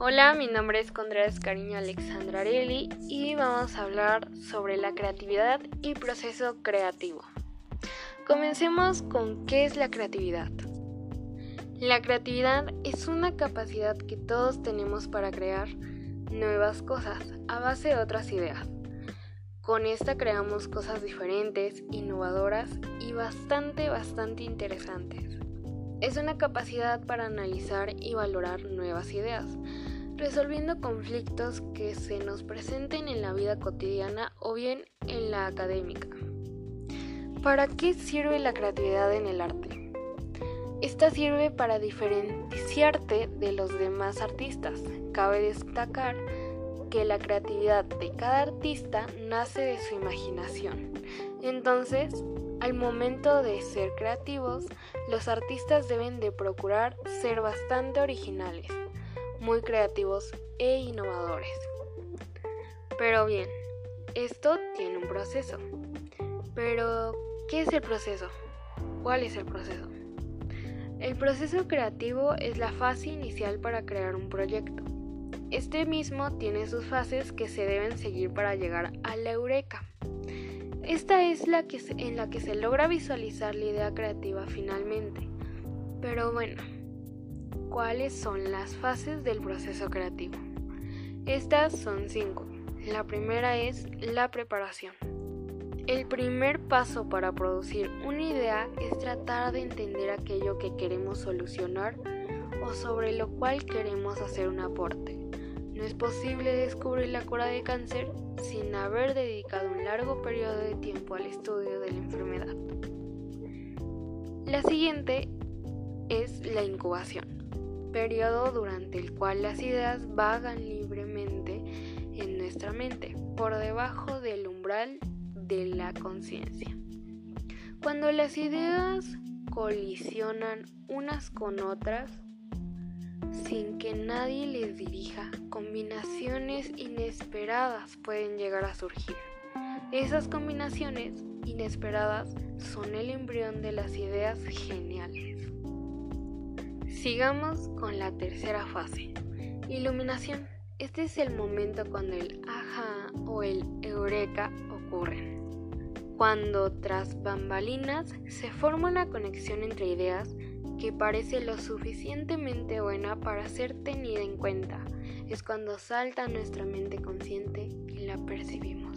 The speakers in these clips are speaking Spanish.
Hola, mi nombre es Contreras Cariño Alexandra Areli y vamos a hablar sobre la creatividad y proceso creativo. Comencemos con qué es la creatividad. La creatividad es una capacidad que todos tenemos para crear nuevas cosas a base de otras ideas. Con esta creamos cosas diferentes, innovadoras y bastante, bastante interesantes. Es una capacidad para analizar y valorar nuevas ideas, resolviendo conflictos que se nos presenten en la vida cotidiana o bien en la académica. ¿Para qué sirve la creatividad en el arte? Esta sirve para diferenciarte de los demás artistas. Cabe destacar que la creatividad de cada artista nace de su imaginación. Entonces, al momento de ser creativos, los artistas deben de procurar ser bastante originales, muy creativos e innovadores. Pero bien, esto tiene un proceso. Pero, ¿qué es el proceso? ¿Cuál es el proceso? El proceso creativo es la fase inicial para crear un proyecto. Este mismo tiene sus fases que se deben seguir para llegar a la eureka. Esta es la que en la que se logra visualizar la idea creativa finalmente. Pero bueno, ¿cuáles son las fases del proceso creativo? Estas son cinco. La primera es la preparación. El primer paso para producir una idea es tratar de entender aquello que queremos solucionar o sobre lo cual queremos hacer un aporte. No es posible descubrir la cura de cáncer sin haber dedicado un largo periodo de tiempo al estudio de la enfermedad. La siguiente es la incubación, periodo durante el cual las ideas vagan libremente en nuestra mente, por debajo del umbral de la conciencia. Cuando las ideas colisionan unas con otras, sin que nadie les dirija, combinaciones inesperadas pueden llegar a surgir. Esas combinaciones inesperadas son el embrión de las ideas geniales. Sigamos con la tercera fase, iluminación. Este es el momento cuando el ajá o el eureka ocurren. Cuando tras bambalinas se forma una conexión entre ideas que parece lo suficientemente buena para ser tenida en cuenta, es cuando salta a nuestra mente consciente y la percibimos.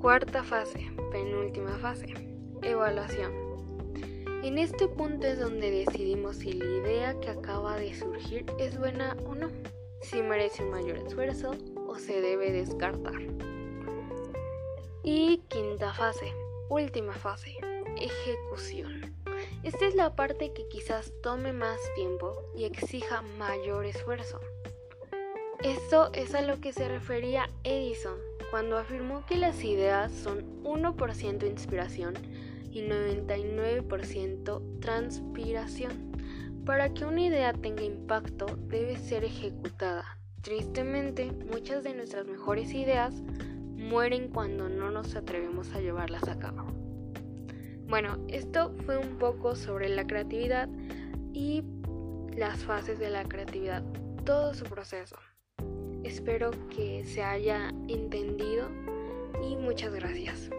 Cuarta fase, penúltima fase, evaluación. En este punto es donde decidimos si la idea que acaba de surgir es buena o no, si merece un mayor esfuerzo o se debe descartar. Y quinta fase, última fase, ejecución. Esta es la parte que quizás tome más tiempo y exija mayor esfuerzo. Esto es a lo que se refería Edison cuando afirmó que las ideas son 1% inspiración y 99% transpiración. Para que una idea tenga impacto debe ser ejecutada. Tristemente, muchas de nuestras mejores ideas mueren cuando no nos atrevemos a llevarlas a cabo. Bueno, esto fue un poco sobre la creatividad y las fases de la creatividad, todo su proceso. Espero que se haya entendido y muchas gracias.